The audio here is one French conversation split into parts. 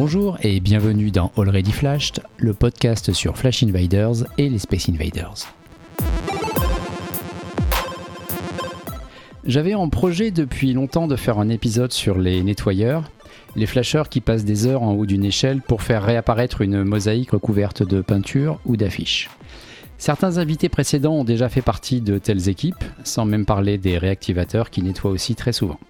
Bonjour et bienvenue dans Already Flashed, le podcast sur Flash Invaders et les Space Invaders. J'avais en projet depuis longtemps de faire un épisode sur les nettoyeurs, les flasheurs qui passent des heures en haut d'une échelle pour faire réapparaître une mosaïque recouverte de peinture ou d'affiches. Certains invités précédents ont déjà fait partie de telles équipes, sans même parler des réactivateurs qui nettoient aussi très souvent.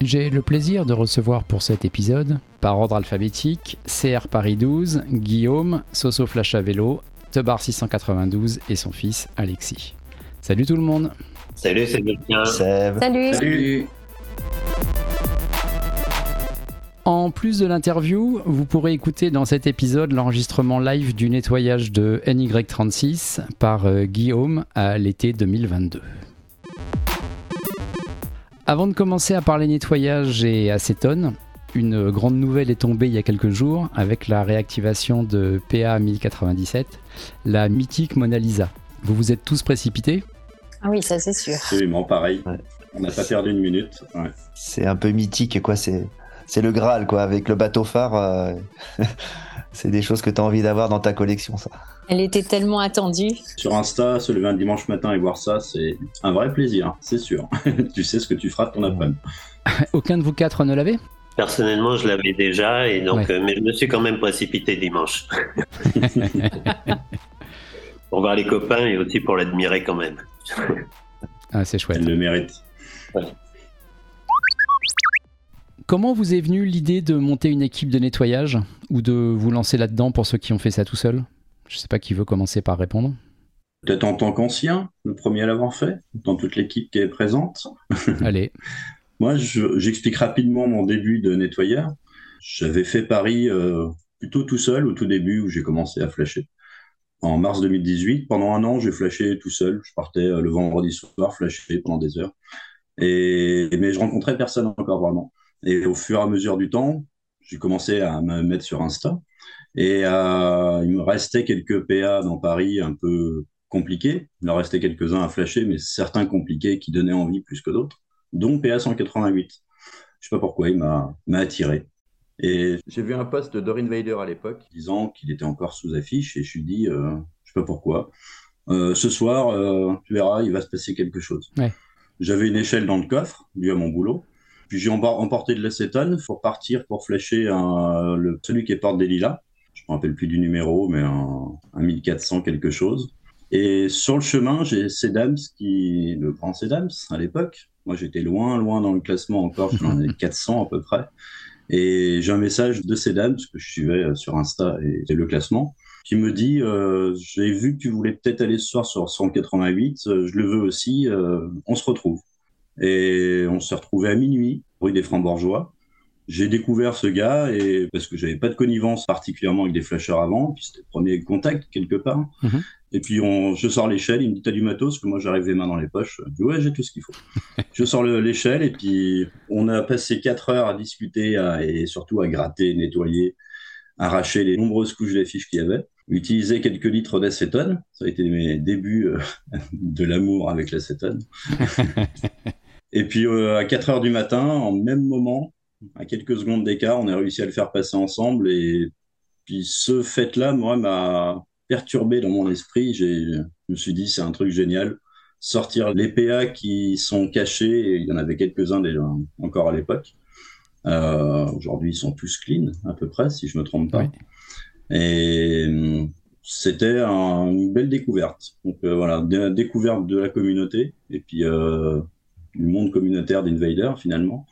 J'ai le plaisir de recevoir pour cet épisode, par ordre alphabétique, CR Paris 12, Guillaume, Soso Flash à vélo, Tebar 692 et son fils Alexis. Salut tout le monde. Salut Sébastien Salut. Salut. En plus de l'interview, vous pourrez écouter dans cet épisode l'enregistrement live du nettoyage de NY36 par euh, Guillaume à l'été 2022. Avant de commencer à parler nettoyage et acétone, une grande nouvelle est tombée il y a quelques jours avec la réactivation de PA 1097, la mythique Mona Lisa. Vous vous êtes tous précipités? Ah oui, ça c'est sûr. Absolument pareil. Ouais. On n'a pas perdu une minute. Ouais. C'est un peu mythique, quoi. C'est, c'est le Graal, quoi. Avec le bateau phare, euh, c'est des choses que tu as envie d'avoir dans ta collection, ça. Elle était tellement attendue. Sur Insta, se lever un dimanche matin et voir ça, c'est un vrai plaisir, c'est sûr. tu sais ce que tu feras de ton après-midi. Aucun de vous quatre ne l'avait? Personnellement, je l'avais déjà, et donc, Ouais. euh, mais je me suis quand même précipité dimanche. pour voir les copains et aussi pour l'admirer quand même. Ah, c'est chouette. Elle le mérite. Comment vous est venue l'idée de monter une équipe de nettoyage ou de vous lancer là-dedans pour ceux qui ont fait ça tout seul Je sais pas qui veut commencer par répondre. Peut-être en tant qu'ancien, le premier à l'avoir fait, dans toute l'équipe qui est présente. Allez, Moi, je- j'explique rapidement mon début de nettoyeur. J'avais fait Paris euh, plutôt tout seul au tout début où j'ai commencé à flasher. En mars 2018, pendant un an, j'ai flashé tout seul. Je partais euh, le vendredi soir, flasher pendant des heures. Et, mais je rencontrais personne encore vraiment. Et au fur et à mesure du temps, j'ai commencé à me mettre sur Insta. Et euh, il me restait quelques PA dans Paris un peu compliqués. Il en restait quelques-uns à flasher, mais certains compliqués qui donnaient envie plus que d'autres dont PA 188. Je sais pas pourquoi, il m'a attiré. Et j'ai vu un post de Dorin Vader à l'époque disant qu'il était encore sous affiche et je suis dit, euh, je sais pas pourquoi. Euh, ce soir, euh, tu verras, il va se passer quelque chose. Ouais. J'avais une échelle dans le coffre, dû à mon boulot. Puis j'ai emporté de l'acétone pour partir pour flasher un- le, celui qui est porte des lilas. Je me rappelle plus du numéro, mais un, un 1400 quelque chose. Et sur le chemin, j'ai Sedams, qui, le grand Sedams à l'époque. Moi, j'étais loin, loin dans le classement encore, j'en ai 400 à peu près. Et j'ai un message de Sedams que je suivais euh, sur Insta et, et le classement, qui me dit euh, J'ai vu que tu voulais peut-être aller ce soir sur 188, euh, je le veux aussi, euh, on se retrouve. Et on s'est retrouvé à minuit, rue des Francs-Bourgeois. J'ai découvert ce gars et parce que j'avais pas de connivence particulièrement avec des flasheurs avant, puis c'était le premier contact quelque part. Mhm. Et puis on, je sors l'échelle, il me dit t'as du matos, que moi j'arrive les mains dans les poches. Je dis ouais j'ai tout ce qu'il faut. je sors le- l'échelle et puis on a passé quatre heures à discuter à- et surtout à gratter, nettoyer, arracher les nombreuses couches d'affiches qu'il y avait, utiliser quelques litres d'acétone. Ça a été mes débuts euh, de l'amour avec l'acétone. et puis euh, à 4 heures du matin, en même moment, à quelques secondes d'écart, on a réussi à le faire passer ensemble. Et puis ce fait-là, moi, m'a perturbé dans mon esprit. J'ai, je me suis dit, c'est un truc génial. Sortir les PA qui sont cachés, et il y en avait quelques-uns déjà encore à l'époque. Euh, Aujourd'hui, ils sont tous clean, à peu près, si je me trompe pas. Et c'était un- une belle découverte. Donc euh, voilà, dé- découverte de la communauté et puis euh, du monde communautaire d'Invader finalement.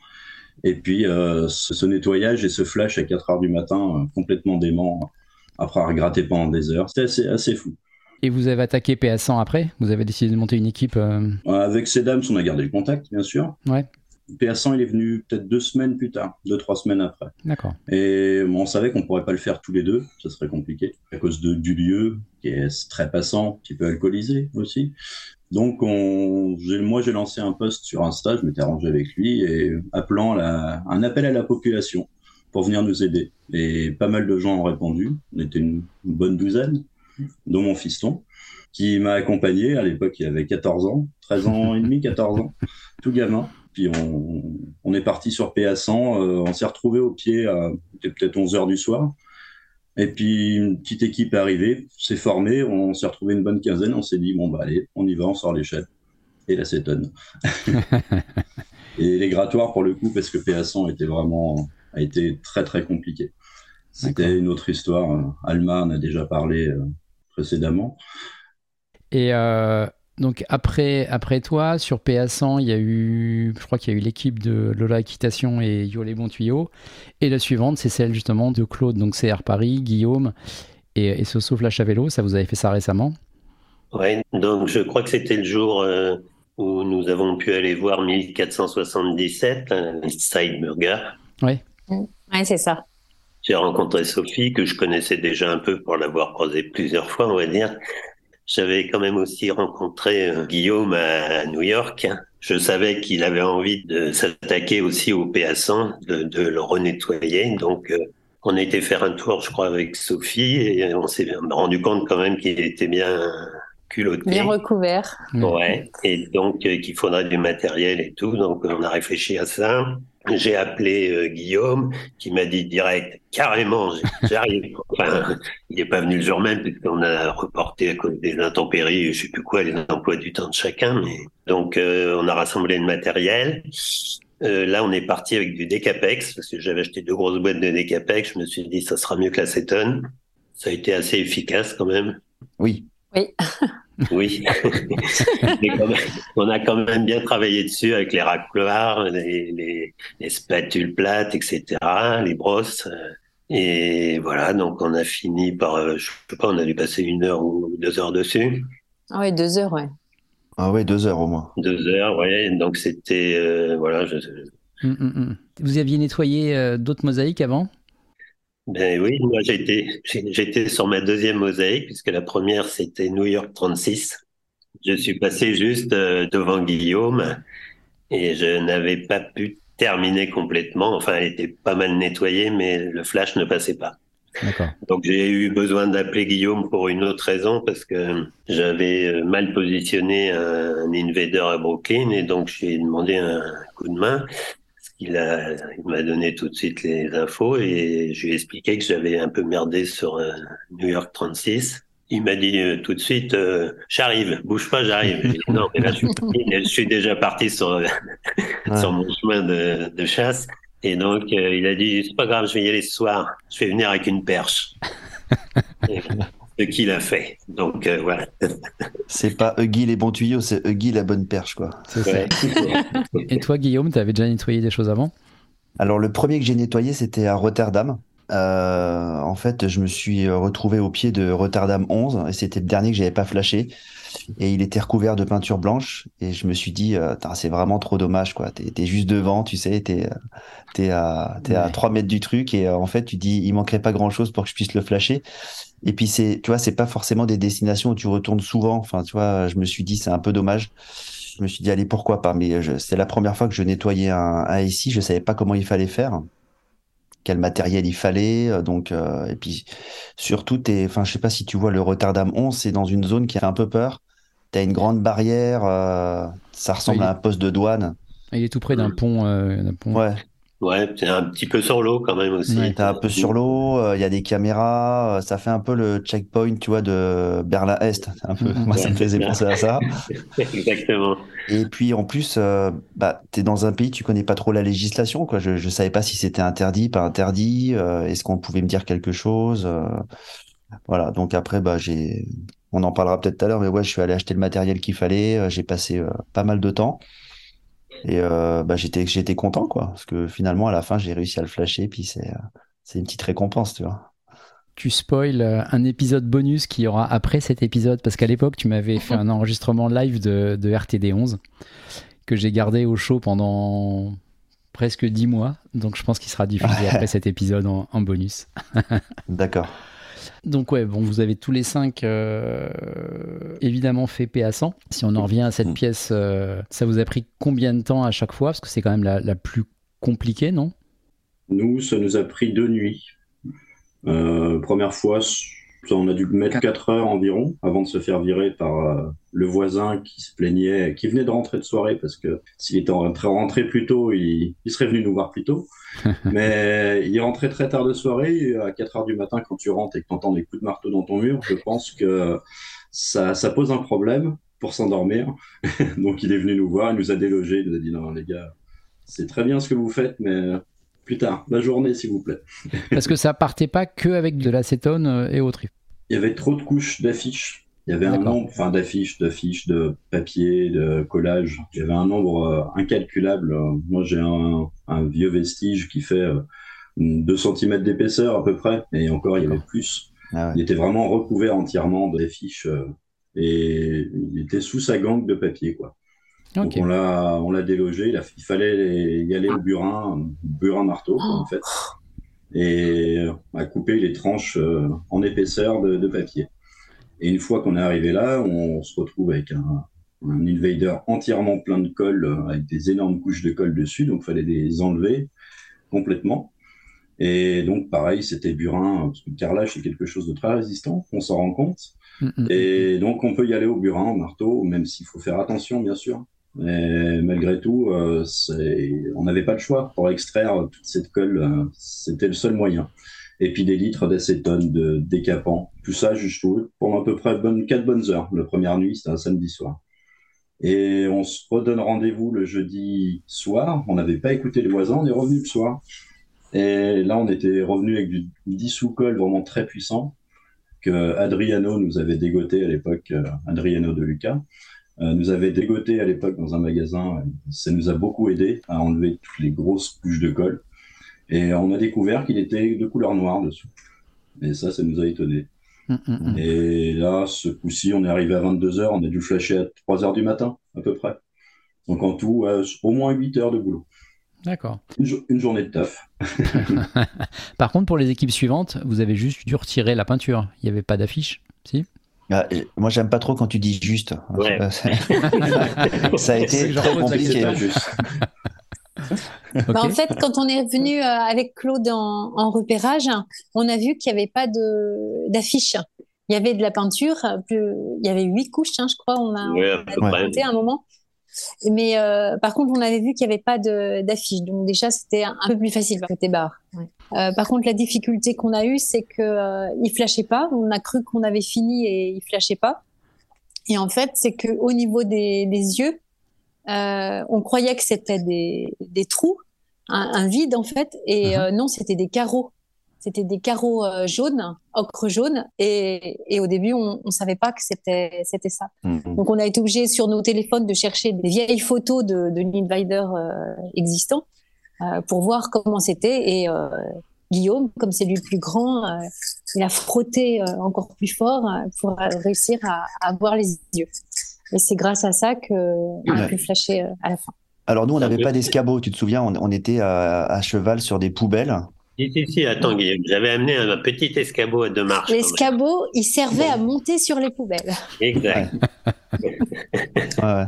Et puis euh, ce, ce nettoyage et ce flash à 4 heures du matin, euh, complètement dément, après avoir gratté pendant des heures. C'était assez, assez fou. et vous avez attaqué PA100 après? Vous avez décidé de monter une équipe euh, Avec Sedams, on a gardé le contact, bien sûr. Ouais. PA100, il est venu peut-être deux semaines plus tard, deux, trois semaines après. D'accord. Et bon, on savait qu'on pourrait pas le faire tous les deux, ça serait compliqué, à cause de, du lieu, qui est très passant, un petit peu alcoolisé aussi. Donc, on, moi, j'ai lancé un post sur Insta, je m'étais arrangé avec lui, et appelant la, un appel à la population pour venir nous aider. Et pas mal de gens ont répondu, on était une, bonne douzaine, dont mon fiston, qui m'a accompagné, à l'époque il avait 14 ans, 13 ans et demi, 14 ans, tout gamin. Puis on, on est parti sur PA100, on s'est retrouvé au pied à peut-être 11 heures du soir. Et puis une petite équipe est arrivée, s'est formée, on s'est retrouvé une bonne quinzaine, on s'est dit bon bah allez, on y va, on sort l'échelle et l'acétone. et les grattoirs pour le coup parce que PA100 était vraiment a été très très compliqué. C'était une autre histoire. Alma en a déjà parlé euh, précédemment. Et euh, donc après, après toi, sur PA100, il y a eu, je crois qu'il y a eu l'équipe de Lola Équitation et Yo les bons tuyaux. Et la suivante, c'est celle justement de Claude, donc CR Paris, Guillaume et, et Soso Flash à vélo. Ça, vous avez fait ça récemment? Oui, donc je crois que c'était le jour euh, où nous avons pu aller voir 1477, Side Burger. Oui. Oui, c'est ça. J'ai rencontré Sophie, que je connaissais déjà un peu pour l'avoir croisée plusieurs fois, on va dire. J'avais quand même aussi rencontré euh, Guillaume à New York. Je savais qu'il avait envie de s'attaquer aussi au PA100, de, de le renettoyer. Donc, euh, on a été faire un tour, je crois, avec Sophie et on s'est rendu compte quand même qu'il était bien culotté. Bien recouvert. Ouais. Et donc, euh, qu'il faudrait du matériel et tout. Donc, on a réfléchi à ça. J'ai appelé euh, Guillaume qui m'a dit direct, carrément, j'arrive. enfin, il n'est pas venu le jour même puisqu'on a reporté à cause des intempéries, je sais plus quoi, les emplois du temps de chacun. Mais... Donc, euh, on a rassemblé le matériel. Euh, là, on est parti avec du Decapex parce que j'avais acheté deux grosses boîtes de Decapex. Je me suis dit, ça sera mieux que l'acétone. Ça a été assez efficace quand même. Oui. Oui. Oui, on a quand même bien travaillé dessus avec les racloirs, les, les, les, spatules plates, etc., les brosses. Et voilà, donc on a fini par, je sais pas, on a dû passer une heure ou deux heures dessus. Ah oui, deux heures, ouais. Ah ouais, deux heures au moins. Deux heures, ouais. Donc c'était, euh, voilà. Je... Hum, hum, hum. Vous aviez nettoyé euh, d'autres mosaïques avant? Ben oui, moi j'étais j'étais sur ma deuxième mosaïque puisque la première c'était New York 36. Je suis passé juste euh, devant Guillaume et je n'avais pas pu terminer complètement. Enfin, elle était pas mal nettoyée, mais le flash ne passait pas. Donc j'ai eu besoin d'appeler Guillaume pour une autre raison parce que j'avais euh, mal positionné un invader à Brooklyn et donc j'ai demandé un coup de main il a, il m'a donné tout de suite les infos et je lui ai expliqué que j'avais un peu merdé sur euh, New York 36. Il m'a dit euh, tout de suite, euh, j'arrive, bouge pas, j'arrive. non, mais là, je suis, je suis déjà parti sur, sur mon chemin de, de, chasse. Et donc, il a dit, c'est pas grave, je vais y aller ce soir. Je vais venir avec une perche. ce qu'il a fait. Donc euh, voilà. C'est pas Huggy les bons tuyaux, c'est Huggy la bonne perche, quoi. Ouais. Et toi, Guillaume, tu avais déjà nettoyé des choses avant? Alors, le premier que j'ai nettoyé, c'était à Rotterdam. Euh, en fait, je me suis retrouvé au pied de Rotterdam 11 et c'était le dernier que j'avais pas flashé. Et il était recouvert de peinture blanche et je me suis dit, euh, c'est vraiment trop dommage quoi. T'es es juste devant, tu sais, t'es es à es à 3 mètres du truc et en fait tu dis, il manquerait pas grand chose pour que je puisse le flasher. Et puis c'est, tu vois, c'est pas forcément des destinations où tu retournes souvent. Enfin, tu vois, je me suis dit c'est un peu dommage. Je me suis dit allez pourquoi pas? Mais c'est la première fois que je nettoyais un, un ici. Je savais pas comment il fallait faire, quel matériel il fallait. Euh, donc euh, et puis surtout, t'es, enfin, je sais pas si tu vois le Rotterdam 11, c'est dans une zone qui a un peu peur. T'as une grande barrière. Euh, ça ressemble à un poste de douane. Il est tout près d'un pont, d'un pont. Ouais. Ouais, c'est un petit peu sur l'eau quand même aussi. Ouais, t'es un peu sur l'eau, il y a des caméras, ça fait un peu le checkpoint, tu vois, de Berlin-Est. Un peu, moi, ça me faisait penser à ça. Exactement. Et puis en plus, euh, bah, t'es dans un pays, tu connais pas trop la législation, quoi. Je, je savais pas si c'était interdit, pas interdit. Euh, Est-ce qu'on pouvait me dire quelque chose euh, Voilà. Donc après, bah, j'ai, on en parlera peut-être tout à l'heure, mais ouais, je suis allé acheter le matériel qu'il fallait. J'ai passé pas mal de temps. Et euh, bah, j'étais j'étais content quoi, parce que finalement à la fin j'ai réussi à le flasher, puis c'est c'est une petite récompense, tu vois. Tu spoil un épisode bonus qui y aura après cet épisode, parce qu'à l'époque tu m'avais fait un enregistrement live de, de RTD 11 que j'ai gardé au chaud pendant presque 10 mois, donc je pense qu'il sera diffusé après cet épisode en, en bonus. D'accord. Donc ouais, bon, vous avez tous les cinq euh, évidemment fait PA100. Si on en revient à cette pièce, euh, ça vous a pris combien de temps à chaque fois? Parce que c'est quand même la, la, plus compliquée, non? Nous, ça nous a pris deux nuits. Euh, première fois, on a dû mettre 4 heures environ avant de se faire virer par euh, le voisin qui se plaignait, qui venait de rentrer de soirée parce que s'il était rentré plus tôt, il, serait venu nous voir plus tôt. Mais il est rentré très tard de soirée. à 4 heures du matin, quand tu rentres et que tu entends des coups de marteau dans ton mur, je pense que ça, ça pose un problème pour s'endormir. Donc il est venu nous voir, il nous a délogé, il nous a dit non les gars, c'est très bien ce que vous faites, mais plus tard, la journée s'il vous plaît. Parce que ça partait pas que avec de l'acétone euh, et autres. Il y avait trop de couches d'affiches. Il y avait un nombre, enfin d'affiches, d'affiches, de papier, de collage. Il y avait un nombre euh, incalculable. Moi, j'ai un, vieux vestige qui fait 2 euh, cm d'épaisseur à peu près, et encore, il y avait plus. Ah il était vraiment recouvert entièrement d'affiches et il était sous sa gangue de papier, quoi. Donc on l'a, on l'a délogé. Il, fallait y aller au burin, burin marteau en fait, et à couper les tranches euh, en épaisseur de, papier. Et une fois qu'on est arrivé là, on se retrouve avec un, invader entièrement plein de colle, euh, avec des énormes couches de colle dessus. Donc il fallait les enlever complètement. Et donc pareil, c'était burin, parce que le carrelage c'est quelque chose de très résistant, on s'en rend compte. Mm, mm, et donc on peut y aller au burin, au marteau, même s'il faut faire attention bien sûr. Mais malgré tout, euh, on n'avait pas le choix pour extraire toute cette colle. Euh, c'était le seul moyen. Et puis des litres d'acétone, de décapant. Tout ça, je trouve, pendant à peu près bonne, 4 bonnes heures. La première nuit, c'était un samedi soir. Et on se redonne rendez-vous le jeudi soir. On n'avait pas écouté les voisins, on est revenu le soir. Et là, on était revenu avec du dissous colle vraiment très puissant que Adriano nous avait dégoté à l'époque, euh, Adriano de Lucas. Euh, nous avait dégoté à l'époque dans un magasin. Ça nous a beaucoup aidé à enlever toutes les grosses couches de colle. Et on a découvert qu'il était de couleur noire dessous. Et ça, ça nous a étonné. Hum, hum, hum. Et là, ce coup-ci, on est arrivé à 22 heures. On a dû flasher à 3 heures du matin, à peu près. Donc en tout, au moins 8 heures de boulot. D'accord. Une, journée de taf. Par contre, pour les équipes suivantes, vous avez juste dû retirer la peinture. Il n'y avait pas d'affiche, si? Ah, moi, j'aime pas trop quand tu dis juste. ça a été très compliqué. Bah, en fait, quand on est venu euh, avec Claude en, repérage, on a vu qu'il n'y avait pas d'affiche. Il y avait de la peinture, plus... il y avait huit couches, hein, je crois. On a, on a un moment. Mais euh, par contre, on avait vu qu'il n'y avait pas d'affiche. Donc déjà, c'était un, peu plus facile côté barre. Euh, par contre, la difficulté qu'on a eue, c'est qu'il euh, ne flashait pas. On a cru qu'on avait fini et il flashait pas. Et en fait, c'est qu'au niveau des, yeux, on croyait que c'était des, trous, un, vide en fait. Et uh-huh. non, c'était des carreaux. C'était des carreaux euh, jaunes, ocre jaune, et, et au début, on ne savait pas que c'était c'était ça. Mhm. Donc, on a été obligé sur nos téléphones de chercher des vieilles photos de, de l'invader euh, existant euh, pour voir comment c'était. Et Guillaume, comme c'est lui le plus grand, il a frotté encore plus fort pour réussir à, à voir les yeux. Et c'est grâce à ça qu'on a pu flasher à la fin. Alors nous, on n'avait pas d'escabeau, tu te souviens, on, on était à, à, cheval sur des poubelles si, si, si, attends, Guillaume. J'avais amené un petit escabeau à deux marches. L'escabeau, il servait à monter sur les poubelles. Exact. ouais.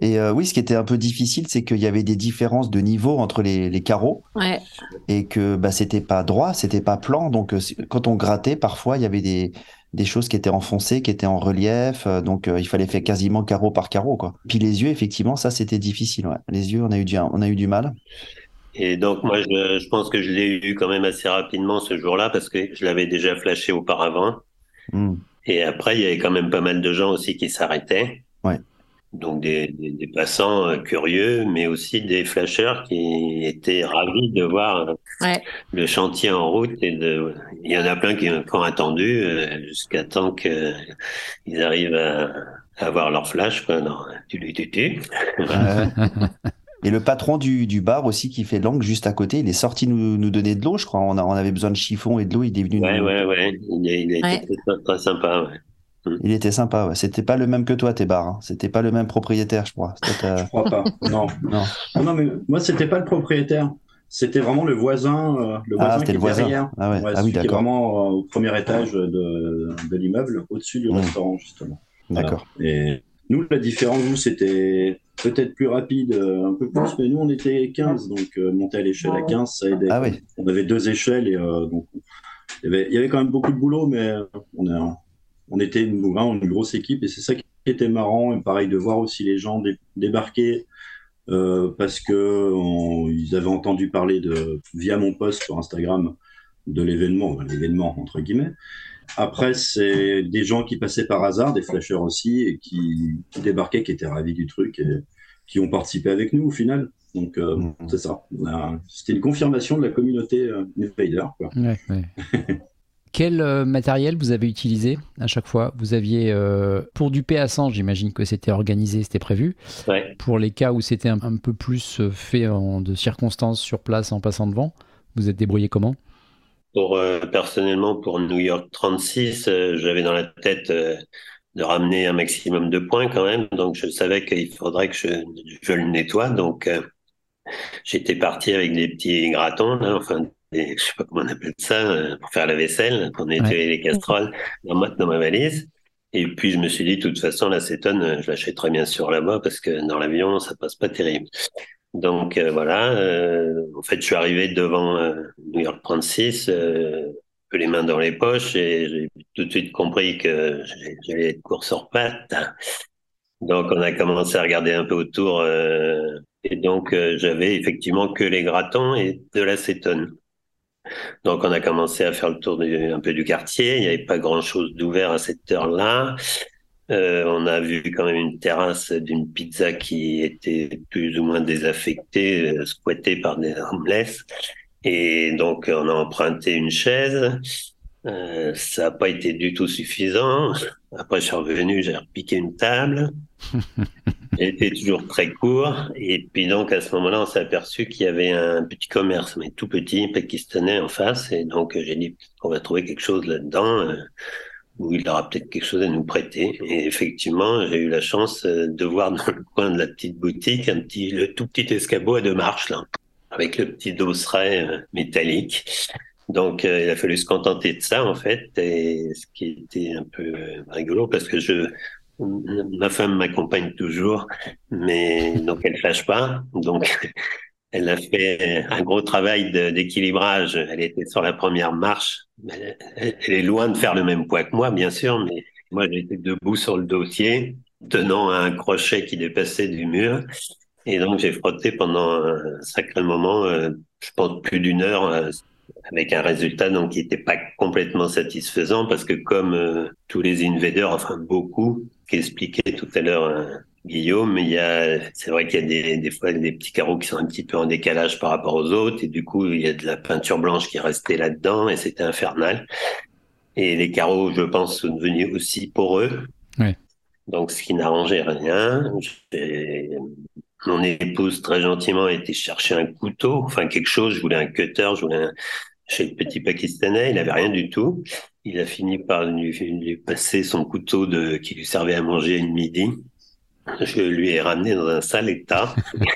Et euh, oui, ce qui était un peu difficile, c'est qu'il y avait des différences de niveau entre les, les carreaux. Ouais. Et que bah, c'était pas droit, c'était pas plan. Donc, euh, quand on grattait, parfois, il y avait des, des choses qui étaient enfoncées, qui étaient en relief. Euh, donc, il fallait faire quasiment carreau par carreau. Quoi. Puis les yeux, effectivement, ça, c'était difficile. Ouais. Les yeux, on a eu du, on a eu du mal. Et donc moi, je, je pense que je l'ai eu quand même assez rapidement ce jour-là parce que je l'avais déjà flashé auparavant. Hmm. Et après, il y avait quand même pas mal de gens aussi qui s'arrêtaient. Ouais. Donc des, des, des, passants euh, curieux, mais aussi des flasheurs qui étaient ravis de voir ouais. le chantier en route. Et de... Il y en a plein qui, ont attendu euh, jusqu'à temps qu'ils arrivent à, à avoir leur flash. Quoi. Non, tu, tu, tu. Et le patron du, du, bar aussi qui fait l'angle juste à côté, il est sorti nous, nous donner de l'eau, je crois. On, a, on, avait besoin de chiffon et de l'eau, il est venu. Ouais, nous... ouais, ouais. Il, il a été très, très, sympa. Ouais. Hmm. Il était sympa, ouais. C'était pas le même que toi, tes bars. Hein. C'était pas le même propriétaire, je crois. Je crois pas. Non. non. non, mais moi, c'était pas le propriétaire. C'était vraiment le voisin, euh, le ah, voisin qui le voisin. derrière. Ah, ouais. ah oui, d'accord. vraiment euh, au premier étage de, de l'immeuble, au-dessus du mmh. restaurant, justement. D'accord. Voilà. Et nous, la différence, vous, c'était peut-être plus rapide, euh, un peu plus, mais nous, on était 15, donc euh, monter à l'échelle à 15, ça aidait. Ah oui. On avait deux échelles et euh, donc il y, avait, quand même beaucoup de boulot, mais on, on était une, une grosse équipe et c'est ça qui était marrant. Et pareil, de voir aussi les gens débarquer euh, parce que ils avaient entendu parler de, via mon post sur Instagram de l'événement, l'événement entre guillemets. Après, c'est des gens qui passaient par hasard, des flashers aussi, et qui, débarquaient, qui étaient ravis du truc et qui ont participé avec nous au final. Donc, euh, mm. c'est ça. C'était une confirmation de la communauté euh, Invader. Quoi. Ouais, Quel euh, matériel vous avez utilisé à chaque fois? Vous aviez, euh, pour du PA100, j'imagine que c'était organisé, c'était prévu. Pour les cas où c'était un, peu plus fait en, de circonstances sur place en passant devant, vous êtes débrouillé comment? Pour, Personnellement, pour New York 36, j'avais dans la tête de ramener un maximum de points quand même. Donc je savais qu'il faudrait que je, le nettoie. Donc j'étais parti avec des petits gratons, là, enfin je sais pas comment on appelle ça, euh, pour faire la vaisselle, pour nettoyer les casseroles dans ma, dans ma valise. Et puis je me suis dit, de toute façon, l'acétone, euh, je l'achète très bien sur là-bas parce que dans l'avion, ça passe pas terrible. Donc euh, voilà, en fait, je suis arrivé devant New York 36, peu les mains dans les poches, et j'ai tout de suite compris que j'allais être course hors patte. Donc on a commencé à regarder un peu autour, et donc j'avais effectivement que les gratons et de l'acétone. Donc on a commencé à faire le tour un peu du quartier. Il n'y avait pas grand-chose d'ouvert à cette heure-là. Euh, on a vu quand même une terrasse d'une pizza qui était plus ou moins désaffectée, euh, squattée par des homeless. Et donc on a emprunté une chaise. Euh, ça n'a pas été du tout suffisant. Après, je suis revenu, j'ai repiqué une table. Elle était toujours très court. Et puis donc, à ce moment-là, on s'est aperçu qu'il y avait un petit commerce, mais tout petit, pakistanais en face. Et donc, j'ai dit qu'on va trouver quelque chose là-dedans où il aura peut-être quelque chose à nous prêter. Et effectivement, j'ai eu la chance euh, de voir dans le coin de la petite boutique un petit, le tout petit escabeau à deux marches, là, avec le petit dosseret métallique. Donc, euh, il a fallu se contenter de ça, en fait, et ce qui était un peu euh, rigolo parce que je, ma femme m'accompagne toujours, mais donc elle fâche pas. Donc, elle a fait un gros travail d'équilibrage. Elle était sur la première marche. Elle, est loin de faire le même poids que moi, bien sûr, mais moi, j'étais debout sur le dossier, tenant un crochet qui dépassait du mur. Et donc, j'ai frotté pendant un sacré moment, euh, je pense plus d'une heure, avec un résultat donc qui n'était pas complètement satisfaisant parce que comme euh, tous les invaders, enfin beaucoup, qu'expliquait tout à l'heure euh, Guillaume, il y a, c'est vrai qu'il y a des, des fois des petits carreaux qui sont un petit peu en décalage par rapport aux autres et du coup il y a de la peinture blanche qui restait là-dedans et c'était infernal. Et les carreaux, je pense, sont devenus aussi poreux. Donc, ce qui n'arrangeait rien. Mon épouse, très gentiment, a été chercher un couteau, enfin quelque chose. Je voulais un cutter, je voulais un, chez le petit Pakistanais, il n'avait rien du tout. Il a fini par lui, passer son couteau de, qui lui servait à manger une midi. Je lui ai ramené dans un sale état.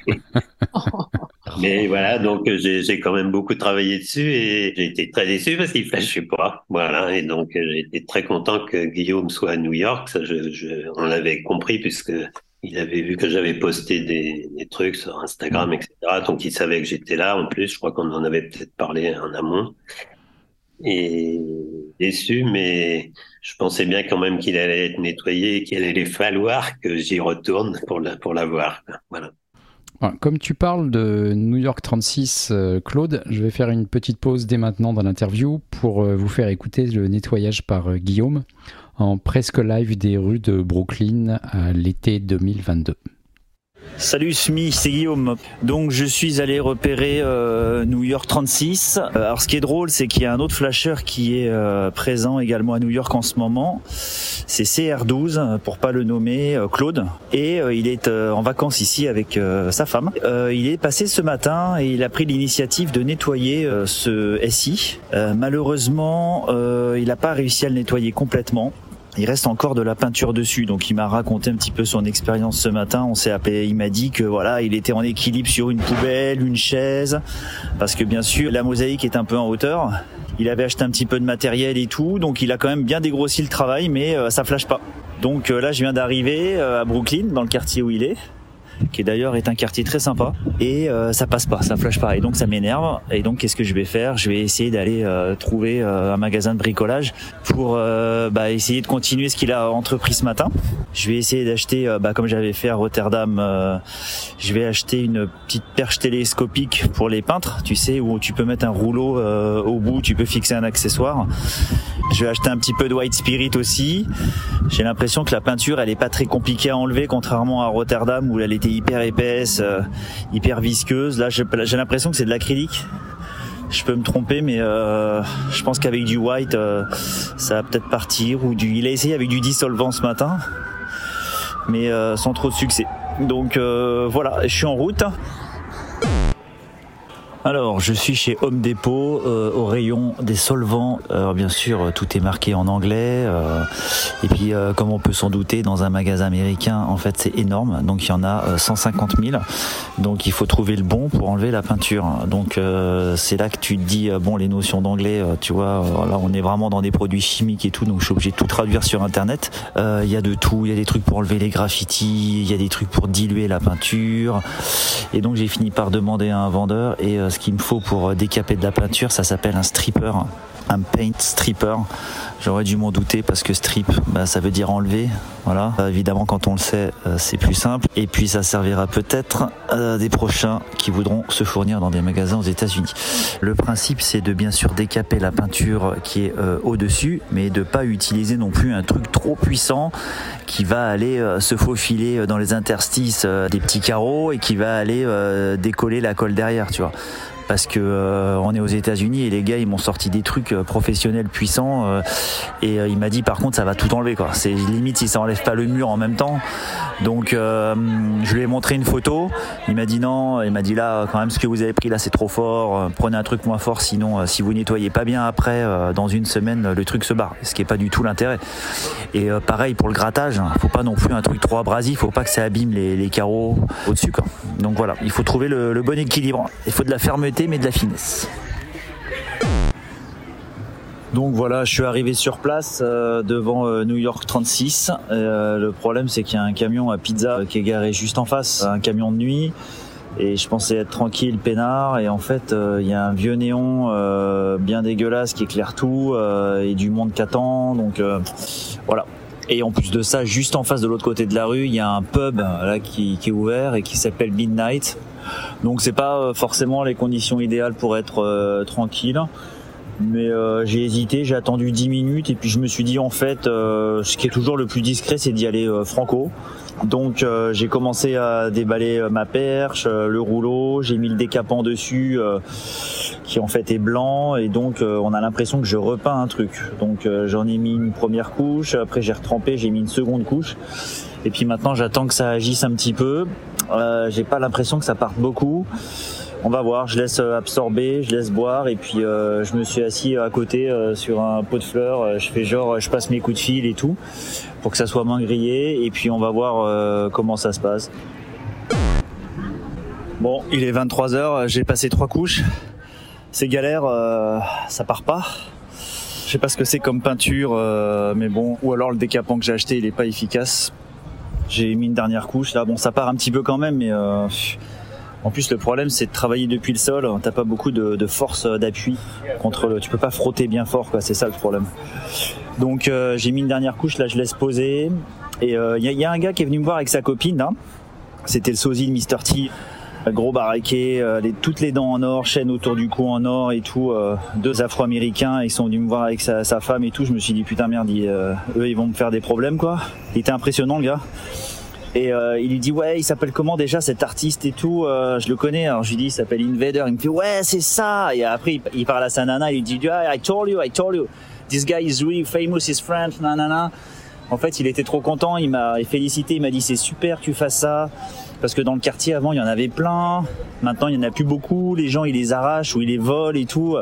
Mais voilà, donc j'ai quand même beaucoup travaillé dessus et j'ai été très déçu parce qu'il flashait pas. Voilà, et donc j'ai été très content que Guillaume soit à New York. Ça, je, je, on l'avait compris puisque il avait vu que j'avais posté des, des, trucs sur Instagram, mm. etc. Donc il savait que j'étais là. En plus, je crois qu'on en avait peut-être parlé en amont. Et déçu, mais je pensais bien quand même qu'il allait être nettoyé, qu'il allait falloir que j'y retourne pour la, pour. Comme tu parles de New York 36, euh, Claude, je vais faire une petite pause dès maintenant dans l'interview pour euh, vous faire écouter le nettoyage par euh, Guillaume en presque live des rues de Brooklyn à l'été 2022. Salut Smi, c'est Guillaume. Donc je suis allé repérer euh, New York 36. Euh, alors ce qui est drôle, c'est qu'il y a un autre flasher qui est euh, présent également à New York en ce moment. C'est CR12, pour pas le nommer, Claude. Et il est en vacances ici avec sa femme. il est passé ce matin et il a pris l'initiative de nettoyer ce SI. malheureusement, il n'a pas réussi à le nettoyer complètement il reste encore de la peinture dessus. Donc il m'a raconté un petit peu son expérience ce matin. On s'est appelé, il m'a dit que voilà, il était en équilibre sur une poubelle, une chaise, parce que bien sûr la mosaïque est un peu en hauteur. Il avait acheté un petit peu de matériel et tout, donc il a quand même bien dégrossi le travail, mais euh, ça flash pas. Donc euh, là, je viens d'arriver euh, à Brooklyn, dans le quartier où il est. qui d'ailleurs est un quartier très sympa, et ça passe pas, ça flash pas, et donc ça m'énerve. Et donc qu'est-ce que je vais faire? Je vais essayer d'aller trouver un magasin de bricolage pour bah, essayer de continuer ce qu'il a entrepris ce matin. Je vais essayer d'acheter, bah, comme j'avais fait à Rotterdam, je vais acheter une petite perche télescopique pour les peintres, tu sais, où tu peux mettre un rouleau au bout, tu peux fixer un accessoire. Je vais acheter un petit peu de white spirit aussi. J'ai l'impression que la peinture, elle est pas très compliquée à enlever, contrairement à Rotterdam où elle était hyper épaisse, euh, hyper visqueuse. Là, j'ai l'impression que c'est de l'acrylique. Je peux me tromper, mais euh, je pense qu'avec du white, euh, ça va peut-être partir. Ou il a essayé avec du dissolvant ce matin, mais sans trop de succès. Donc voilà, je suis en route. Alors, je suis chez Home Depot euh, au rayon des solvants. Alors, bien sûr, tout est marqué en anglais. Euh, et puis, euh, comme on peut s'en douter, dans un magasin américain, en fait, c'est énorme. Donc, il y en a 150 000. Donc, il faut trouver le bon pour enlever la peinture. Donc, c'est là que tu te dis, bon, les notions d'anglais, tu vois, là, on est vraiment dans des produits chimiques et tout. Donc, je suis obligé de tout traduire sur Internet. Il y a de tout. Il y a des trucs pour enlever les graffitis. Il y a des trucs pour diluer la peinture. Et donc, j'ai fini par demander à un vendeur et ce qu'il me faut pour euh, décaper de la peinture, ça s'appelle un stripper, un paint stripper. J'aurais dû m'en douter parce que strip, bah, ça veut dire enlever. Voilà. Euh, évidemment, quand on le sait, euh, c'est plus simple. Et puis, ça servira peut-être à des prochains qui voudront se fournir dans des magasins aux États-Unis. Le principe, c'est de bien sûr décaper la peinture qui est au-dessus, mais de pas utiliser non plus un truc trop puissant qui va aller se faufiler dans les interstices des petits carreaux et qui va aller décoller la colle derrière, tu vois parce que euh, on est aux États-Unis et les gars ils m'ont sorti des trucs euh, professionnels puissants euh, et il m'a dit par contre ça va tout enlever quoi. C'est limite si ça enlève pas le mur en même temps. Donc je lui ai montré une photo, il m'a dit non, il m'a dit là quand même ce que vous avez pris là c'est trop fort, prenez un truc moins fort sinon si vous nettoyez pas bien après dans une semaine le truc se barre, ce qui est pas du tout l'intérêt. Et pareil pour le grattage, hein, faut pas non plus un truc trop abrasif, faut pas que ça abîme les, carreaux au-dessus quoi. Donc voilà, il faut trouver le, le bon équilibre. Il faut de la fermeté mais de la finesse. Donc voilà, je suis arrivé sur place euh, devant euh, New York 36. Euh, le problème c'est qu'il y a un camion à pizza qui est garé juste en face, un camion de nuit. Et je pensais être tranquille, peinard, et en fait il y a un vieux néon bien dégueulasse qui éclaire tout et du monde qui attend. Donc voilà. Et en plus de ça, juste en face de l'autre côté de la rue, il y a un pub là qui, qui est ouvert et qui s'appelle Midnight. Donc c'est pas euh, forcément les conditions idéales pour être euh, tranquille. Mais euh, j'ai hésité, j'ai attendu 10 minutes et puis je me suis dit en fait ce qui est toujours le plus discret c'est d'y aller franco. Donc j'ai commencé à déballer ma perche, le rouleau, j'ai mis le décapant dessus qui en fait est blanc et donc on a l'impression que je repeins un truc. Donc j'en ai mis une première couche, après j'ai retrempé, j'ai mis une seconde couche et puis maintenant j'attends que ça agisse un petit peu euh, j'ai pas l'impression que ça parte beaucoup. On va voir, je laisse euh, absorber, je laisse boire et puis euh, je me suis assis à côté sur un pot de fleurs. Je fais genre, je passe mes coups de fil et tout pour que ça soit moins grillé et puis on va voir comment ça se passe. Bon, il est 23h, j'ai passé trois couches. C'est galère, ça part pas. Je sais pas ce que c'est comme peinture, mais bon, ou alors le décapant que j'ai acheté, il est pas efficace. J'ai mis une dernière couche. Là, bon, ça part un petit peu quand même, mais euh, en plus le problème c'est de travailler depuis le sol. T'as pas beaucoup de, force d'appui contre le. Tu peux pas frotter bien fort, quoi. C'est ça le problème. Donc euh, j'ai mis une dernière couche. Là, je laisse poser. Et il euh, y, a, un gars qui est venu me voir avec sa copine. C'était le sosie de Mr T gros baraquet, les, toutes les dents en or, chaîne autour du cou en or et tout. deux Afro-Américains, ils sont venus me voir avec sa, femme et tout. Je me suis dit putain merde, eux ils vont me faire des problèmes quoi. Il était impressionnant le gars. Et euh, il lui dit ouais, il s'appelle comment déjà cet artiste et tout. Euh, je le connais. Alors je lui dis il s'appelle Invader. Il me fait ouais c'est ça. Et après il, parle à sa nana. Il lui dit I told you, I told you. This guy is really famous, his French, nanana. En fait il était trop content. Il m'a félicité. Il m'a dit c'est super que tu fasses ça. Parce que dans le quartier avant il y en avait plein. Maintenant il y en a plus beaucoup. Les gens ils les arrachent ou ils les volent et tout.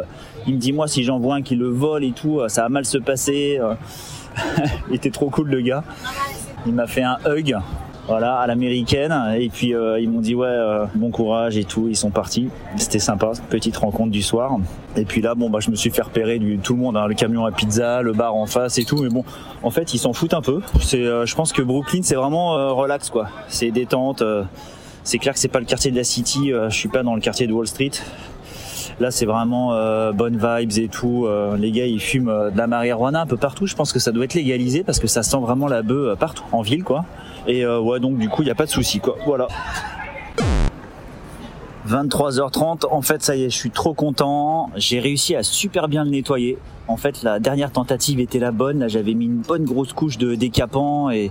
Il me dit moi si j'en vois un qui le vole et tout, ça va mal se passer. il était trop cool le gars. Il m'a fait un hug voilà, à l'américaine. Et puis euh, ils m'ont dit ouais, euh, bon courage et tout. Ils sont partis. C'était sympa, petite rencontre du soir. Et puis là, bon bah je me suis fait repérer du tout le monde, hein, le camion à pizza, le bar en face et tout. Mais bon, en fait ils s'en foutent un peu. C'est, euh, je pense que Brooklyn c'est vraiment relax quoi. C'est détente. C'est clair que c'est pas le quartier de la City. je suis pas dans le quartier de Wall Street. Là, c'est vraiment euh, bonnes vibes et tout. Euh, les gars, ils fument euh, de la marijuana un peu partout. Je pense que ça doit être légalisé parce que ça sent vraiment la bœuf partout en ville, quoi. Et ouais, donc du coup, il n'y a pas de souci, quoi. Voilà. 23h30, en fait ça y est, je suis trop content. J'ai réussi à super bien le nettoyer. En fait, la dernière tentative était la bonne. Là, j'avais mis une bonne grosse couche de décapant et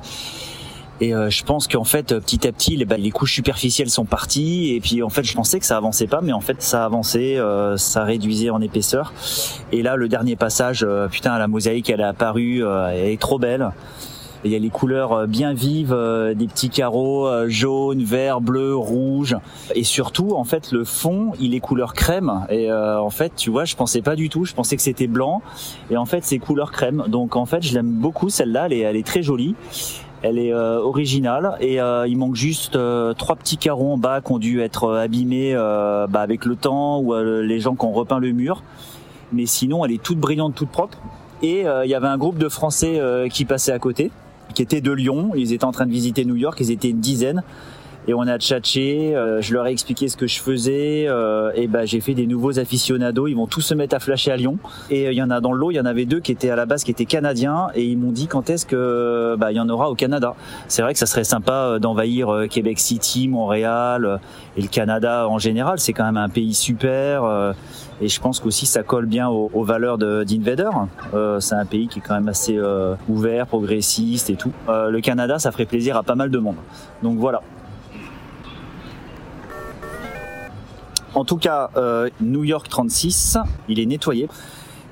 et euh, je pense qu'en fait, petit à petit, les, bah, les couches superficielles sont parties. Et puis en fait, je pensais que ça avançait pas, mais en fait, ça avançait, euh, ça réduisait en épaisseur. Et là, le dernier passage, euh, putain, la mosaïque, elle est apparue, elle est trop belle. Il y a les couleurs bien vives, des petits carreaux jaune, vert, bleu, rouge, et surtout en fait le fond il est couleur crème. Et en fait tu vois je pensais pas du tout, je pensais que c'était blanc, et en fait c'est couleur crème. Donc en fait je l'aime beaucoup celle-là, elle est, elle est très jolie. Elle est euh, originale et euh, il manque juste euh, trois petits carreaux en bas qui ont dû être abîmés bah, avec le temps ou les gens qui ont repeint le mur. Mais sinon, elle est toute brillante, toute propre. Et il y avait un groupe de Français qui passait à côté, qui était de Lyon. Ils étaient en train de visiter New York. Ils étaient une dizaine et on a tchatché. Euh, je leur ai expliqué ce que je faisais euh, et bah j'ai fait des nouveaux aficionados. Ils vont tous se mettre à flasher à Lyon. Et euh, il y en a dans le lot, il y en avait deux qui étaient à la base qui étaient canadiens et ils m'ont dit quand est-ce que bah il y en aura au Canada? C'est vrai que ça serait sympa d'envahir Québec City, Montréal et le Canada en général. C'est quand même un pays super. Et je pense qu'aussi ça colle bien aux, aux valeurs d'Invader. Euh, c'est un pays qui est quand même assez euh, ouvert, progressiste et tout. Euh, le Canada, ça ferait plaisir à pas mal de monde. Donc voilà. En tout cas, euh, New York 36, il est nettoyé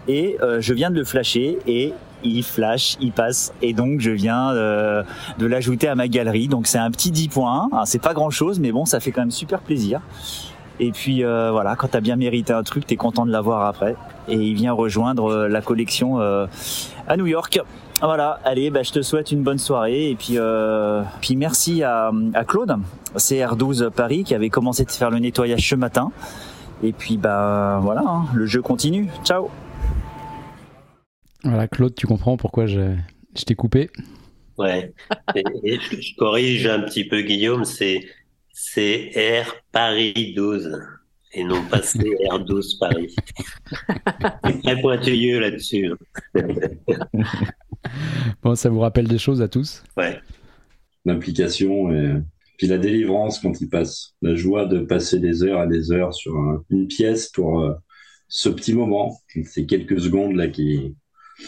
et euh, je viens de le flasher et il flash, il passe et donc je viens euh, de l'ajouter à ma galerie. Donc c'est un petit 10 points, ah, c'est pas grand chose mais bon ça fait quand même super plaisir. Et puis voilà, quand t'as bien mérité un truc, t'es content de l'avoir après. Et il vient rejoindre la collection à New York. Voilà, allez, bah, je te souhaite une bonne soirée et puis euh, puis merci à, à Claude, CR12 Paris, qui avait commencé de faire le nettoyage ce matin. Et puis bah voilà, hein, le jeu continue. Ciao. Voilà, Claude, tu comprends pourquoi je, je t'ai coupé Ouais. Et, je corrige un petit peu Guillaume, c'est CR Paris 12 et non pas CR12 Paris. très pointilleux là-dessus. bon, ça vous rappelle des choses à tous? Ouais. L'implication et puis la délivrance quand il passe. La joie de passer des heures et des heures sur une pièce pour euh, ce petit moment, ces quelques secondes là qui,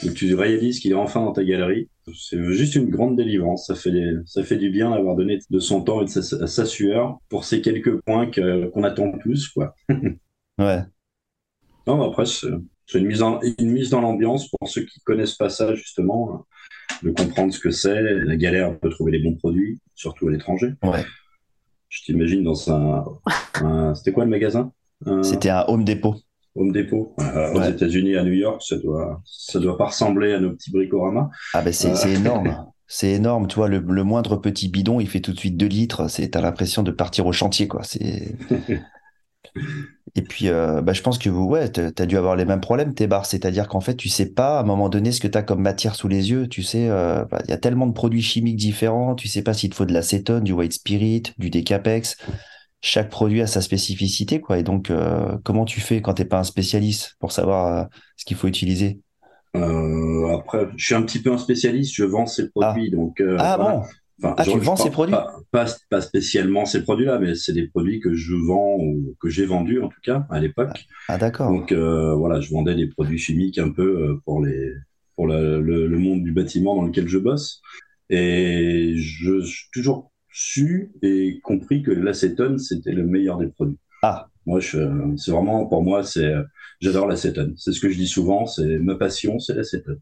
où tu réalises qu'il est enfin dans ta galerie. C'est juste une grande délivrance. Ça fait, ça fait du bien d'avoir donné de son temps et de sa, sueur pour ces quelques points qu'on attend tous, quoi. ouais. Non, après, c'est une mise, en, une mise dans l'ambiance pour ceux qui connaissent pas ça, justement, hein, de comprendre ce que c'est, la galère de trouver les bons produits, surtout à l'étranger. Ouais. Je t'imagine dans un, c'était quoi le magasin? C'était un Home Depot. Home Depot euh, aux États-Unis, à New York, ça doit, ça doit pas ressembler à nos petits bricoramas. Ah ben c'est euh. énorme. C'est énorme, tu vois, le, moindre petit bidon, il fait tout de suite 2 litres. C'est, t'as l'impression de partir au chantier, quoi. C'est. Et puis, euh, bah, je pense que vous, ouais, tu as dû avoir les mêmes problèmes, tes bars. C'est-à-dire qu'en fait, tu sais pas à un moment donné ce que tu as comme matière sous les yeux. Tu sais, bah, il y a tellement de produits chimiques différents. Tu sais pas s'il te faut de l'acétone, du white spirit, du décapex chaque produit a sa spécificité, quoi. Et donc, euh, comment tu fais quand t'es pas un spécialiste pour savoir euh, ce qu'il faut utiliser? Euh, Après, je suis un petit peu un spécialiste. Je vends ces produits, ah. donc. ah bon? ah, tu vends ces produits? pas, pas, spécialement ces produits-là, mais c'est des produits que je vends ou que j'ai vendus en tout cas à l'époque. Ah, d'accord. Donc voilà, je vendais des produits chimiques un peu pour les pour le, le, monde du bâtiment dans lequel je bosse. Et je, je suis toujours su et compris que l'acétone, c'était le meilleur des produits. Ah. Moi, c'est vraiment, pour moi, c'est, j'adore l'acétone. C'est ce que je dis souvent, c'est ma passion, c'est l'acétone.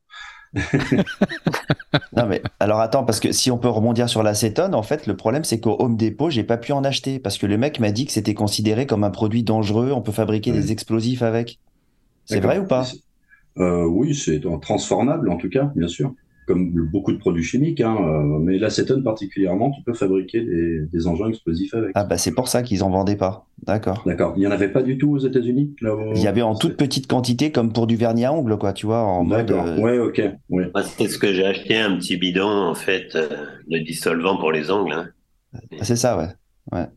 non mais alors attends parce que si on peut rebondir sur l'acétone en fait le problème c'est qu'au Home Depot j'ai pas pu en acheter parce que le mec m'a dit que c'était considéré comme un produit dangereux on peut fabriquer des explosifs avec c'est vrai ou pas? Euh, oui c'est transformable en tout cas bien sûr comme beaucoup de produits chimiques, hein, euh, mais l'acétone particulièrement, tu peux fabriquer des, engins explosifs avec. Ah bah c'est pour ça qu'ils en vendaient pas. D'accord. D'accord. Il y en avait pas du tout aux États-Unis. Il y avait en toute petite quantité, comme pour du vernis à ongles, quoi, tu vois, en mode. Euh, ouais, ok. Ouais. c'est ce que j'ai acheté, un petit bidon en fait euh, de dissolvant pour les ongles. Hein. Ah, c'est ça, ouais. Ouais.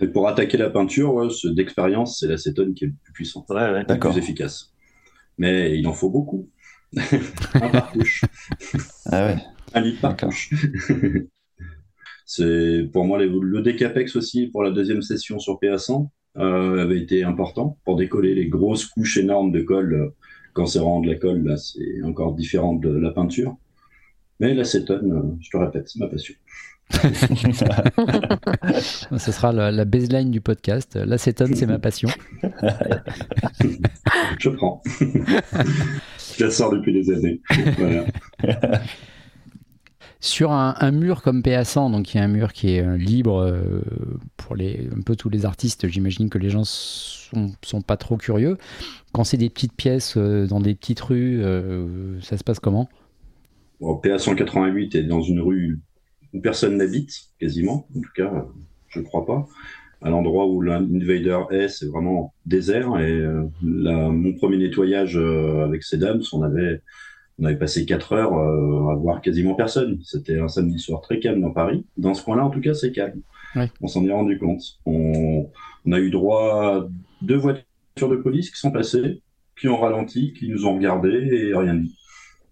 Et pour attaquer la peinture, d'expérience, c'est l'acétone qui est le plus puissant, le plus efficace. Mais il en faut beaucoup. un par couche. Ah ouais. Un litre par couche. c'est pour moi le décapex aussi pour la deuxième session sur PA100 euh, avait été important pour décoller les grosses couches énormes de colle. Euh, quand c'est de la colle, là, c'est encore différent de la peinture. Mais l'acétone, euh, je te répète, c'est ma passion. Ce sera la, baseline du podcast. L'acétone, c'est ma passion. je prends. je la sors depuis des années. Sur un, mur comme PA100, donc il y a un mur qui est euh, libre euh, pour les, un peu tous les artistes, j'imagine que les gens sont, sont pas trop curieux. Quand c'est des petites pièces dans des petites rues, ça se passe comment? PA188 est dans une rue où personne n'habite, quasiment, en tout cas, je ne crois pas. À l'endroit où l'invader est, c'est vraiment désert. Et mon premier nettoyage avec ces dames, on avait, on avait passé 4 heures à voir quasiment personne. C'était un samedi soir très calme dans Paris. Dans ce coin-là, en tout cas, c'est calme. On s'en est rendu compte. On, on, a eu droit à deux voitures de police qui sont passées, qui ont ralenti, qui nous ont regardés et rien dit.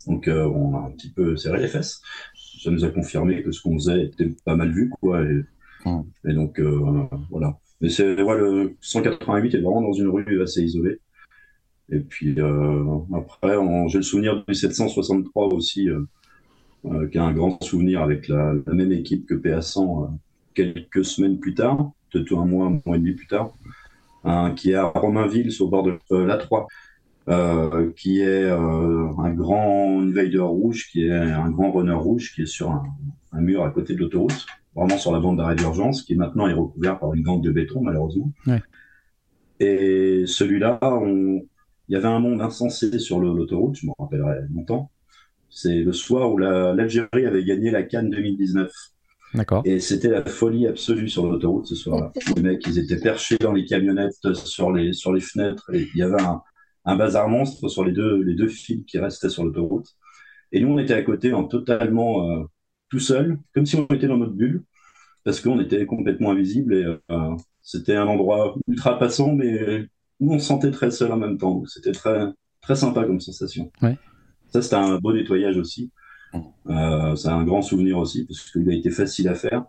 Donc euh, on a un petit peu serré les fesses. Ça nous a confirmé que ce qu'on faisait était pas mal vu, quoi. Et, donc euh, voilà. Mais c'est le 188 est vraiment dans une rue assez isolée. Et puis euh, après, j'ai le souvenir du 763 aussi, qui a un grand souvenir avec la, même équipe que PA100 quelques semaines plus tard, peut-être un mois, un mois et demi plus tard, qui est à Romainville, sur le bord de l'A3. Euh, qui est euh, un grand invader rouge, qui est un grand runner rouge, qui est sur un, mur à côté de l'autoroute, vraiment sur la bande d'arrêt d'urgence, qui maintenant est recouvert par une gangue de béton, malheureusement. Et celui-là, il y avait un monde insensé sur l'autoroute, je me rappellerai longtemps. C'est le soir où l'Algérie avait gagné la Cannes 2019. D'accord. Et c'était la folie absolue sur l'autoroute ce soir-là. Les mecs, ils étaient perchés dans les camionnettes, sur les, sur les fenêtres. Et il y avait un, un bazar monstre sur les deux, les deux fils qui restaient sur l'autoroute. Et nous, on était à côté en totalement euh, tout seul, comme si on était dans notre bulle, parce qu'on était complètement invisible et euh, c'était un endroit ultra passant, mais où on se sentait très seul en même temps. C'était très, très sympa comme sensation. Ouais. Ça, c'était un beau nettoyage aussi. Euh, c'est un grand souvenir aussi, parce qu'il a été facile à faire,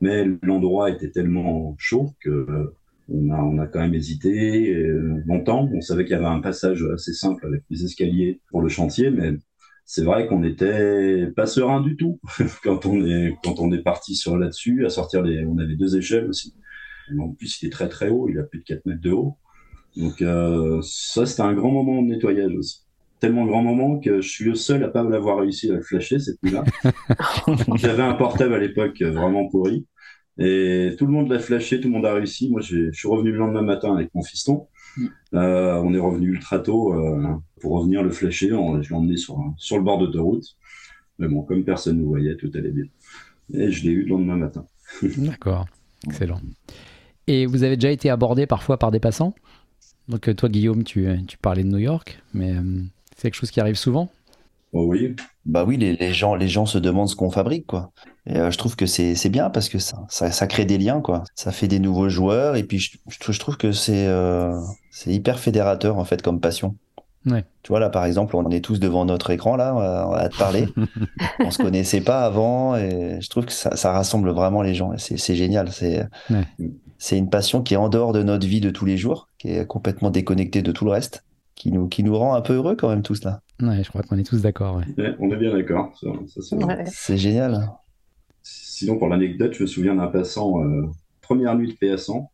mais l'endroit était tellement chaud que on a, on a quand même hésité euh, longtemps. On savait qu'il y avait un passage assez simple avec des escaliers pour le chantier, mais c'est vrai qu'on n'était pas serein du tout quand on est quand on est parti sur là-dessus. À sortir les, on avait deux échelles aussi. En plus, il est très très haut. Il a plus de 4 mètres de haut. Donc euh, ça, c'était un grand moment de nettoyage aussi. Tellement grand moment que je suis le seul à pas l'avoir réussi à le flasher cette nuit-là. J'avais un portable à l'époque vraiment pourri. Et tout le monde l'a flashé, tout le monde a réussi. Moi, je suis revenu le lendemain matin avec mon fiston. Mm. Euh, on est revenu ultra tôt euh, pour revenir le flasher. On, je l'ai emmené sur, sur le bord d'autoroute. Mais bon, comme personne ne nous voyait, tout allait bien. Et je l'ai eu le lendemain matin. D'accord, excellent. Et vous avez déjà été abordé parfois par des passants? Donc euh, toi, Guillaume, tu, tu parlais de New York, mais c'est quelque chose qui arrive souvent? Oh oui. Bah oui, les, les, gens, les gens se demandent ce qu'on fabrique, quoi. Et euh, je trouve que c'est bien parce que ça, ça, ça, crée des liens, quoi. Ça fait des nouveaux joueurs et puis je, je trouve que c'est euh, c'est hyper fédérateur en fait comme passion. Ouais. Tu vois là par exemple, on est tous devant notre écran là, on va, te parler. on se connaissait pas avant et je trouve que ça, ça rassemble vraiment les gens. C'est génial. C'est ouais. c'est une passion qui est en dehors de notre vie de tous les jours, qui est complètement déconnectée de tout le reste qui nous, qui nous rend un peu heureux quand même tous là. Ouais, je crois qu'on est tous d'accord. Ouais. on est bien d'accord. c'est génial. Sinon, pour l'anecdote, je me souviens d'un passant, euh, première nuit de PA100,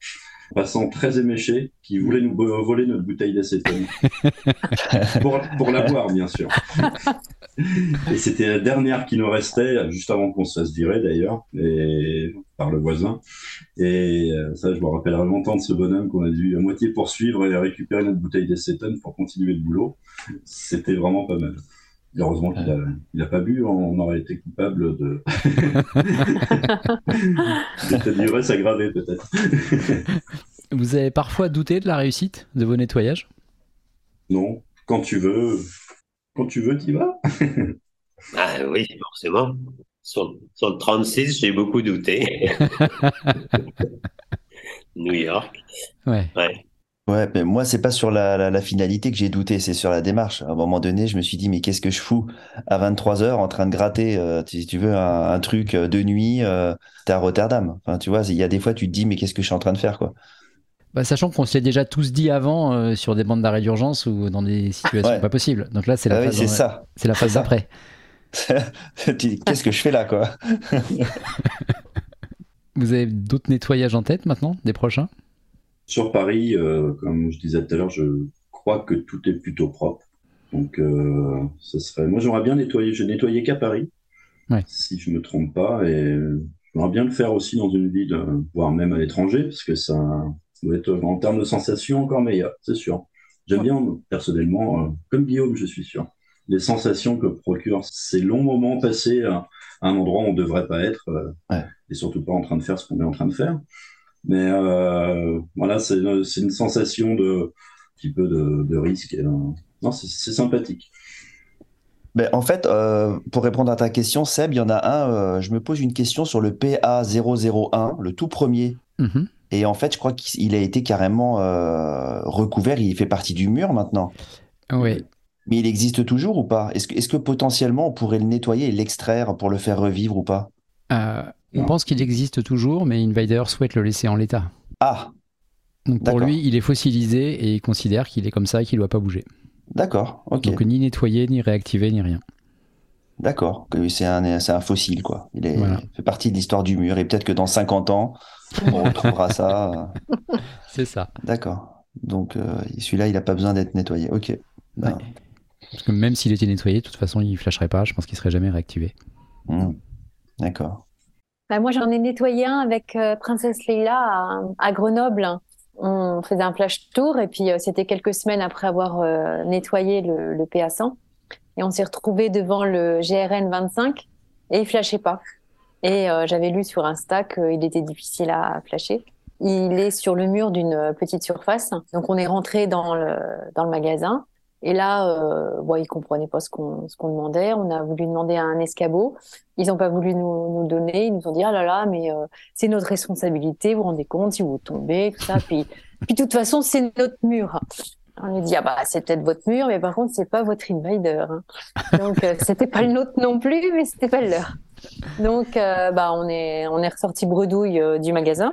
passant très éméché, qui voulait nous voler notre bouteille d'acétone. pour, la boire, bien sûr. et c'était la dernière qui nous restait, juste avant qu'on se fasse virer d'ailleurs, et par le voisin. Et euh, ça, je me rappellerai longtemps de ce bonhomme qu'on a dû à moitié poursuivre et récupérer notre bouteille d'acétone pour continuer le boulot. C'était vraiment pas mal. Heureusement qu'il n'a a pas bu, on aurait été coupable de. Cette durée s'aggraver peut-être. Vous avez parfois douté de la réussite de vos nettoyages? Non, quand tu veux, quand tu veux, t'y vas. ah oui, forcément. Sur, sur le 36, j'ai beaucoup douté. New York. Ouais. Ouais. Ouais, mais moi, c'est pas sur la, la, finalité que j'ai douté, c'est sur la démarche. À un moment donné, je me suis dit, mais qu'est-ce que je fous à 23 heures en train de gratter, euh, si tu veux, un, truc de nuit, euh, t'es à Rotterdam. Enfin, tu vois, il y a des fois, tu te dis, mais qu'est-ce que je suis en train de faire, quoi. Bah, sachant qu'on se l'est déjà tous dit avant euh, sur des bandes d'arrêt d'urgence ou dans des situations pas possibles. Donc là, c'est la, ah phase, ça. C'est la phase d'après. Qu'est-ce que je fais là, quoi Vous avez d'autres nettoyages en tête maintenant, des prochains? Sur Paris, euh, comme je disais tout à l'heure, je crois que tout est plutôt propre. Donc, euh, ça serait. Moi, j'aimerais bien nettoyer. Je nettoyé qu'à Paris, si je me trompe pas, et j'aimerais bien le faire aussi dans une ville, voire même à l'étranger, parce que ça, doit être en termes de sensations encore meilleur, c'est sûr. J'aime bien personnellement, euh, comme Guillaume, je suis sûr, les sensations que procurent ces longs moments passés à, un endroit où on ne devrait pas être, euh, et surtout pas en train de faire ce qu'on est en train de faire. Mais euh, voilà, c'est une, une, sensation de un petit peu de, de risque. non, c'est sympathique. Ben, en fait, pour répondre à ta question, Seb, il y en a un. je me pose une question sur le PA001, le tout premier. Mm-hmm. Et en fait, je crois qu'il a été carrément euh, recouvert. Il fait partie du mur maintenant. Oui. Mais il existe toujours ou pas? Est-ce que, est que, potentiellement on pourrait le nettoyer et l'extraire pour le faire revivre ou pas? Euh, On pense qu'il existe toujours, mais Invader souhaite le laisser en l'état. Ah Donc pour lui, il est fossilisé et il considère qu'il est comme ça et qu'il ne doit pas bouger. D'accord, ok. Donc ni nettoyer, ni réactiver, ni rien. D'accord, c'est un, un, fossile, quoi. Il, est, fait partie de l'histoire du mur. Et peut-être que dans 50 ans, on retrouvera ça. C'est ça. D'accord. Donc euh, celui-là, il n'a pas besoin d'être nettoyé. Ok. Ben. Parce que même s'il était nettoyé, de toute façon, il ne flasherait pas. Je pense qu'il ne serait jamais réactivé. Hmm. D'accord. Bah, moi, j'en ai nettoyé un avec euh, Princesse Leila à, Grenoble. On faisait un flash tour et puis euh, c'était quelques semaines après avoir nettoyé le, le PA100. Et on s'est retrouvé devant le GRN 25 et il flashait pas. Et euh, j'avais lu sur Insta qu'il était difficile à flasher. Il est sur le mur d'une petite surface. Donc on est rentré dans le, dans le magasin. Et là, euh, bon, ils comprenaient pas ce qu'on ce qu'on demandait. On a voulu demander un escabeau. Ils n'ont pas voulu nous, nous donner. Ils nous ont dit ah là là, mais euh, c'est notre responsabilité. Vous vous rendez compte si vous tombez, tout ça. puis puis de toute façon, c'est notre mur. On lui dit ah bah c'est peut-être votre mur, mais par contre c'est pas votre invader. Hein. Donc euh, c'était pas le nôtre non plus, mais c'était pas le leur. Donc euh, bah on est on est ressorti bredouille euh, du magasin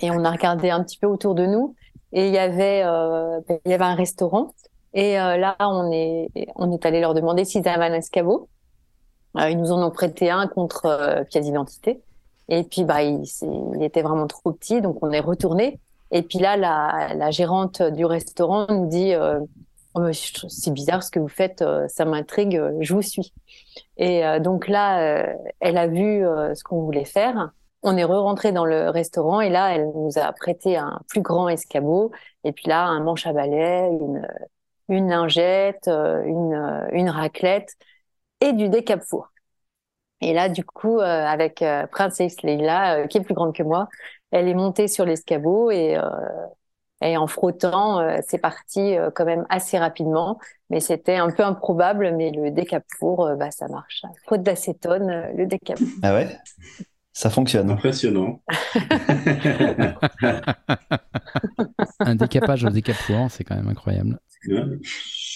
et on a regardé un petit peu autour de nous et il y avait il y avait un restaurant et là on est on est allé leur demander s'ils avaient un escabeau. ils nous en ont prêté un contre pièce d'identité et puis bah il, il était vraiment trop petit donc on est retourné et puis là, la, gérante du restaurant nous dit euh, oh, c'est bizarre ce que vous faites, euh, ça m'intrigue, euh, je vous suis. Et donc là, elle a vu ce qu'on voulait faire. On est re-rentré dans le restaurant et là, elle nous a prêté un plus grand escabeau. Et puis là, un manche à balai, une, une lingette, une, une raclette et du décap four. Et là, du coup, avec Princesse Leila, qui est plus grande que moi, elle est montée sur l'escabeau et, euh, et en frottant, euh, c'est parti euh, quand même assez rapidement. Mais c'était un peu improbable, mais le décapour, bah, ça marche. Faute d'acétone, le décapour. Ah ouais? Ça fonctionne. Impressionnant. un décapage au décapour, c'est quand même incroyable. Ouais,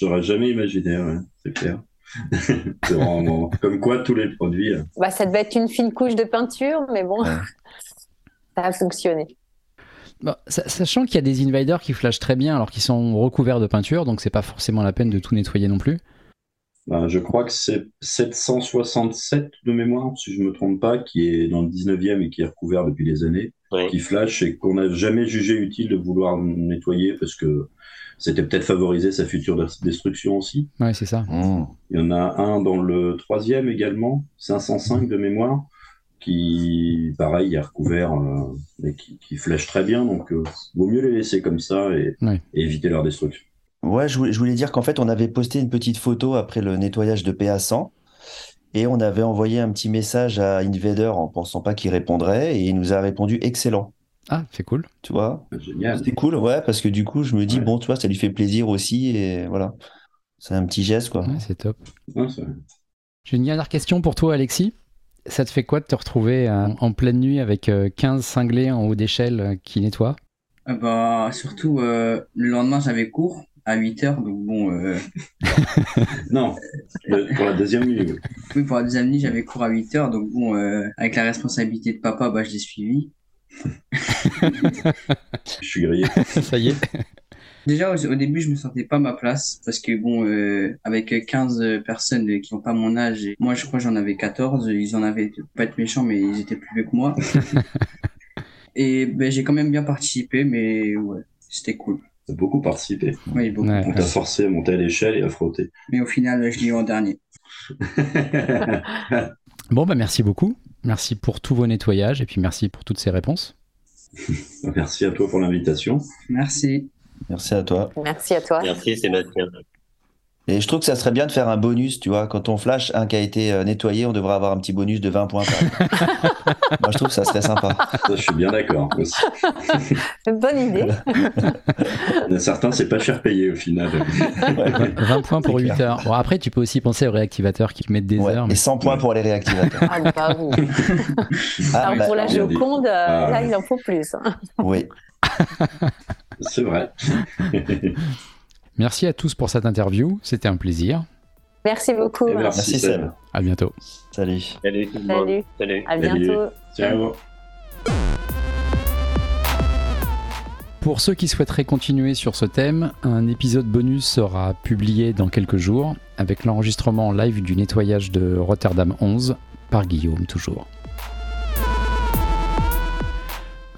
n'aurais jamais imaginé, c'est clair. comme quoi tous les produits. Bah, ça devait être une fine couche de peinture, mais bon ça a fonctionné. sachant qu'il y a des invaders qui flashent très bien alors qu'ils sont recouverts de peinture, donc c'est pas forcément la peine de tout nettoyer non plus. Bah, je crois que c'est 767 de mémoire, si je me trompe pas, qui est dans le 19e et qui est recouvert depuis des années, qui flash et qu'on n'a jamais jugé utile de vouloir nettoyer parce que c'était peut-être favoriser sa future destruction aussi. Ouais, c'est ça. Mmh. Il y en a un dans le troisième également, 505 de mémoire, qui, pareil, est recouvert, euh, mais qui, qui flèche très bien. Donc, euh, vaut mieux les laisser comme ça et, éviter leur destruction. Ouais, je voulais, dire qu'en fait, on avait posté une petite photo après le nettoyage de PA100 et on avait envoyé un petit message à Invader en pensant pas qu'il répondrait et il nous a répondu excellent. Ah, c'est cool. Tu vois? Ah, Génial. C'est cool, ouais, parce que du coup, je me dis, bon, tu vois, ça lui fait plaisir aussi et voilà. C'est un petit geste, quoi. c'est top. J'ai une dernière question pour toi, Alexis. Ça te fait quoi de te retrouver en pleine nuit avec 15 cinglés en haut d'échelle qui nettoient? Bah surtout le lendemain j'avais cours à 8 heures, donc bon. non, pour la deuxième nuit. Oui. pour la deuxième nuit, j'avais cours à 8 heures, donc bon, avec la responsabilité de papa, bah, je l'ai suivi. je suis grillé. Ça y est. Déjà, au, début, je me sentais pas ma place parce que bon, euh, avec 15 personnes qui n'ont pas mon âge, moi, je crois j'en avais 14. Ils en avaient, pas être méchants, mais ils étaient plus vieux que moi. et ben, j'ai quand même bien participé, mais ouais, c'était cool. T'as beaucoup participé. Oui, beaucoup. On t'a forcé à monter à l'échelle et à frotter. Mais au final, je l'ai eu en dernier. Bon, bah merci beaucoup. Merci pour tous vos nettoyages et puis merci pour toutes ces réponses. merci à toi pour l'invitation. Merci. Merci à toi. Merci à toi. Merci Sébastien. Et je trouve que ça serait bien de faire un bonus, tu vois. Quand on flash un qui a été euh, nettoyé, on devrait avoir un petit bonus de 20 points. Moi, je trouve que ça serait sympa. je suis bien d'accord. Bonne idée. certains, c'est pas cher payé au final. 20 points pour 8 heures. Bon, après, tu peux aussi penser aux réactivateurs qui mettent des heures. Et 100 points pour les réactivateurs. Ah, pas vous. Ah, Alors, pour la Joconde, euh, ah. là, il en faut plus. Hein. Oui. C'est vrai. Merci à tous pour cette interview, c'était un plaisir. Merci beaucoup. Merci, Seb. À bientôt. Salut. Salut. Salut. Salut. À bientôt. Ciao. Pour ceux qui souhaiteraient continuer sur ce thème, un épisode bonus sera publié dans quelques jours avec l'enregistrement live du nettoyage de Rotterdam 11 par Guillaume toujours.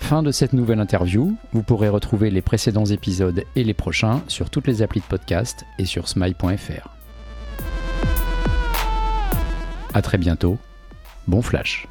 Fin de cette nouvelle interview. Vous pourrez retrouver les précédents épisodes et les prochains sur toutes les applis de podcast et sur smile.fr. A très bientôt. Bon flash.